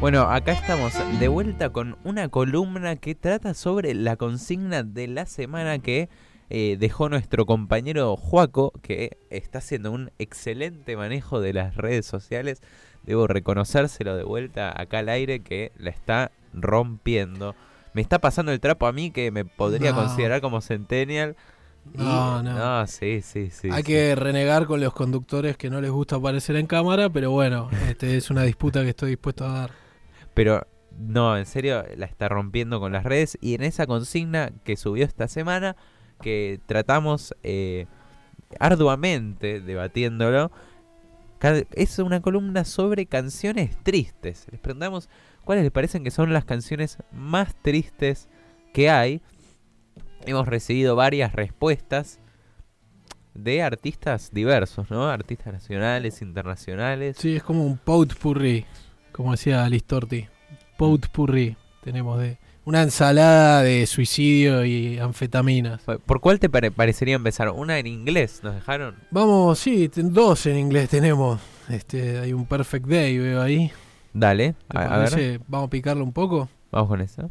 Bueno, acá estamos de vuelta con una columna que trata sobre la consigna de la semana que eh, dejó nuestro compañero Juaco, que está haciendo un excelente manejo de las redes sociales. Debo reconocérselo de vuelta acá al aire que la está rompiendo. Me está pasando el trapo a mí que me podría No. considerar como centennial. Y- No, no. sí, sí, sí. Hay sí. que renegar con los conductores que no les gusta aparecer en cámara, pero bueno, este es una disputa que estoy dispuesto a dar. Pero no, en serio, la está rompiendo con las redes. Y en esa consigna que subió esta semana, que tratamos eh, arduamente debatiéndolo, es una columna sobre canciones tristes. Les preguntamos cuáles les parecen que son las canciones más tristes que hay. Hemos recibido varias respuestas de artistas diversos, ¿no? Artistas nacionales, internacionales. Sí, es como un potpourri, como decía Listorti. Potpourri tenemos de una ensalada de suicidio y anfetaminas. ¿Por cuál te pare- parecería empezar? Una en inglés, ¿nos dejaron? Vamos, sí, dos en inglés tenemos. Este, hay un Perfect Day, veo ahí. Dale, ¿Te a, a ver? Vamos a picarlo un poco. vamos con eso.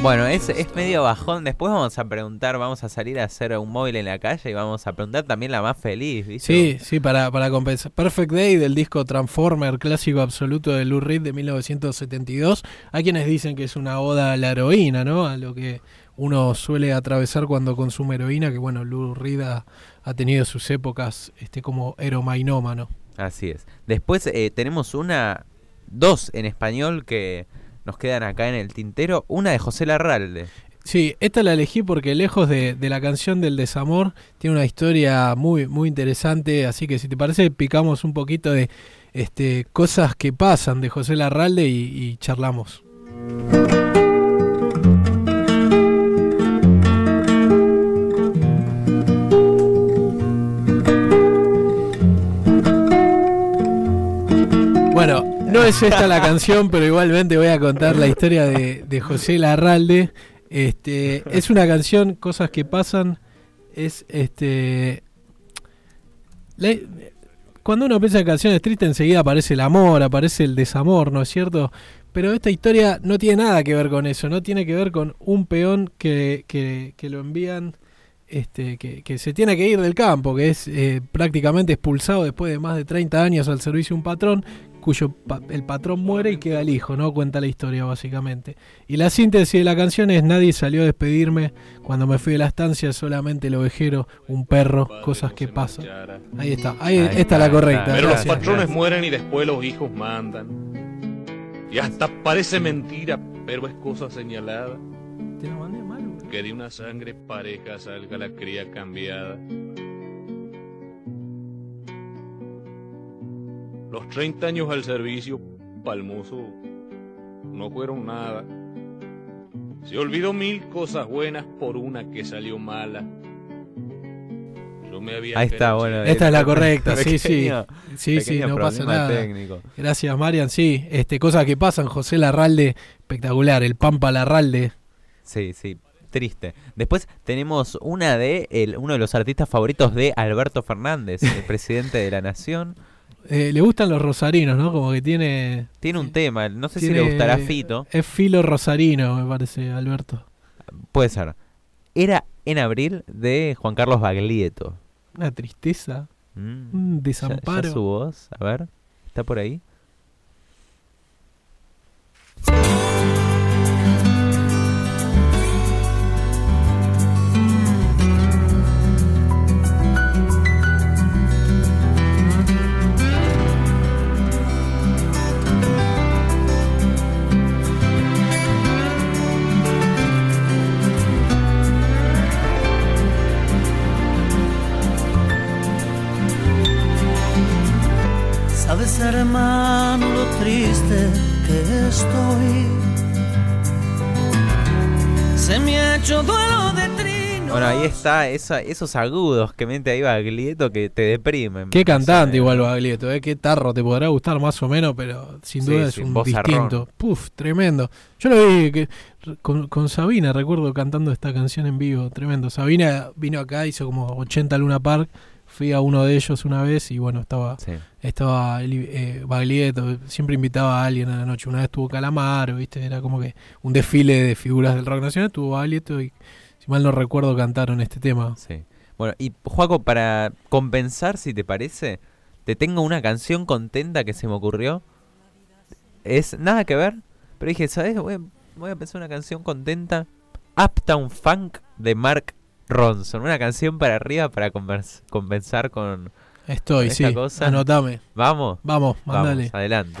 Bueno, es, es medio bajón. Después vamos a preguntar, vamos a salir a hacer un móvil en la calle y vamos a preguntar también la más feliz, ¿viste? Sí, sí, para, para compensar. Perfect Day del disco Transformer, clásico absoluto de Lou Reed de 1972. Hay quienes dicen que es una oda a la heroína, ¿no? A lo que uno suele atravesar cuando consume heroína, que bueno, Lou Reed ha, ha tenido sus épocas este, como heromainómano. Así es. Después eh, tenemos una, dos en español que nos quedan acá en el tintero. Una de José Larralde. Sí, esta la elegí porque lejos de, de la canción del desamor, tiene una historia muy, muy interesante. Así que si te parece, picamos un poquito de este, cosas que pasan de José Larralde y, y charlamos. Es esta la canción, pero igualmente voy a contar la historia de, José Larralde. Este, es una canción, cosas que pasan, es este cuando uno piensa en canciones tristes enseguida aparece el amor, aparece el desamor, ¿no es cierto? Pero esta historia no tiene nada que ver con eso, no tiene que ver con un peón que, que, que lo envían, este, que, que se tiene que ir del campo, que es eh, prácticamente expulsado después de más de 30 años al servicio de un patrón, cuyo pa- el patrón muere y queda el hijo, ¿no? Cuenta la historia básicamente. Y la síntesis de la canción es nadie salió a despedirme cuando me fui de la estancia, solamente el ovejero, un perro, cosas que pasan. Ahí está, ahí, está, es la correcta. Pero los patrones mueren y después los hijos mandan. Y hasta parece mentira, pero es cosa señalada. Te la mandé mal, boludo. Que de una sangre pareja salga la cría cambiada. Los 30 años al servicio, palmoso, no fueron nada. Se olvidó mil cosas buenas por una que salió mala. Yo me había Ahí está, bueno. Esta es la correcta, sí, sí. pequeño- Sí, sí, no pasa nada. técnico. Gracias, Marian. Sí, este, cosas que pasan. José Larralde, espectacular. El Pampa Larralde. Sí, sí, triste. Después tenemos una de el, uno de los artistas favoritos de Alberto Fernández, el presidente de la nación. Eh, le gustan los rosarinos, ¿no? Como que tiene. Tiene un tema, no sé si le gustará a Fito. Es filo rosarino, me parece, Alberto. Puede ser. Era en abril de Juan Carlos Baglietto. Una tristeza, Mm. un Ya- desamparo. ya su voz, a ver, ¿está por ahí? Ves, hermano, lo triste que estoy. Se me ha hecho duelo de trino. Bueno, ahí está esa- esos agudos que mete ahí Baglietto que te deprimen. Qué cantante igual Baglietto, ¿eh? qué tarro, te podrá gustar más o menos, pero sin duda sí, es un distinto. Puf, tremendo. Yo lo vi que, con, con Sabina, recuerdo cantando esta canción en vivo, tremendo. Sabina vino acá, hizo como 80 Luna Park, fui a uno de ellos una vez y bueno, estaba Sí. estaba eh, Baglietto, siempre invitaba a alguien a la noche. Una vez estuvo Calamaro, ¿viste? Era como que un desfile de figuras del rock nacional, tuvo Baglietto y si mal no recuerdo cantaron este tema. Sí. Bueno, y Juaco, para compensar, si te parece, te tengo una canción contenta que se me ocurrió. Es nada que ver, pero dije, ¿sabes? Voy a, voy a pensar una canción contenta. Uptown Funk de Mark Ronson. Una canción para arriba para compensar con... Estoy, Esta sí. cosa- Anotame. Vamos, Vamos, mandale. vamos, adelante.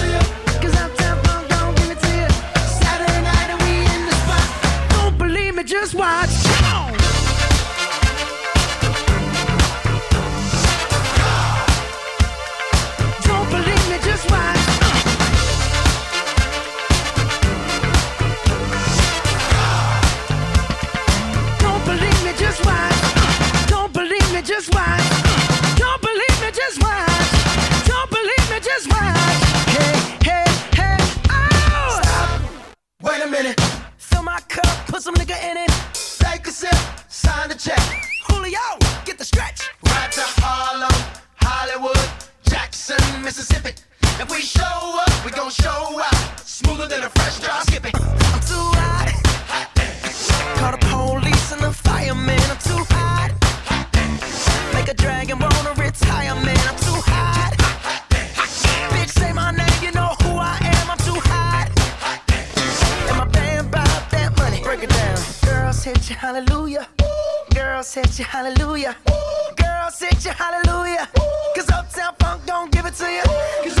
just why? Hit you, hallelujah. Girls hit you, hallelujah. Cause Uptown Funk don't give it to you.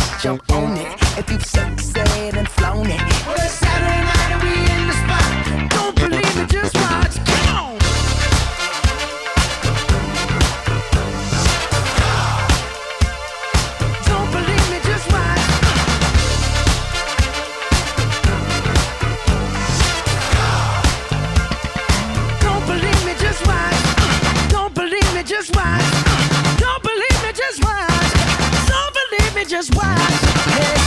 jump on it. If you sexed and flown it. just watch. Hey.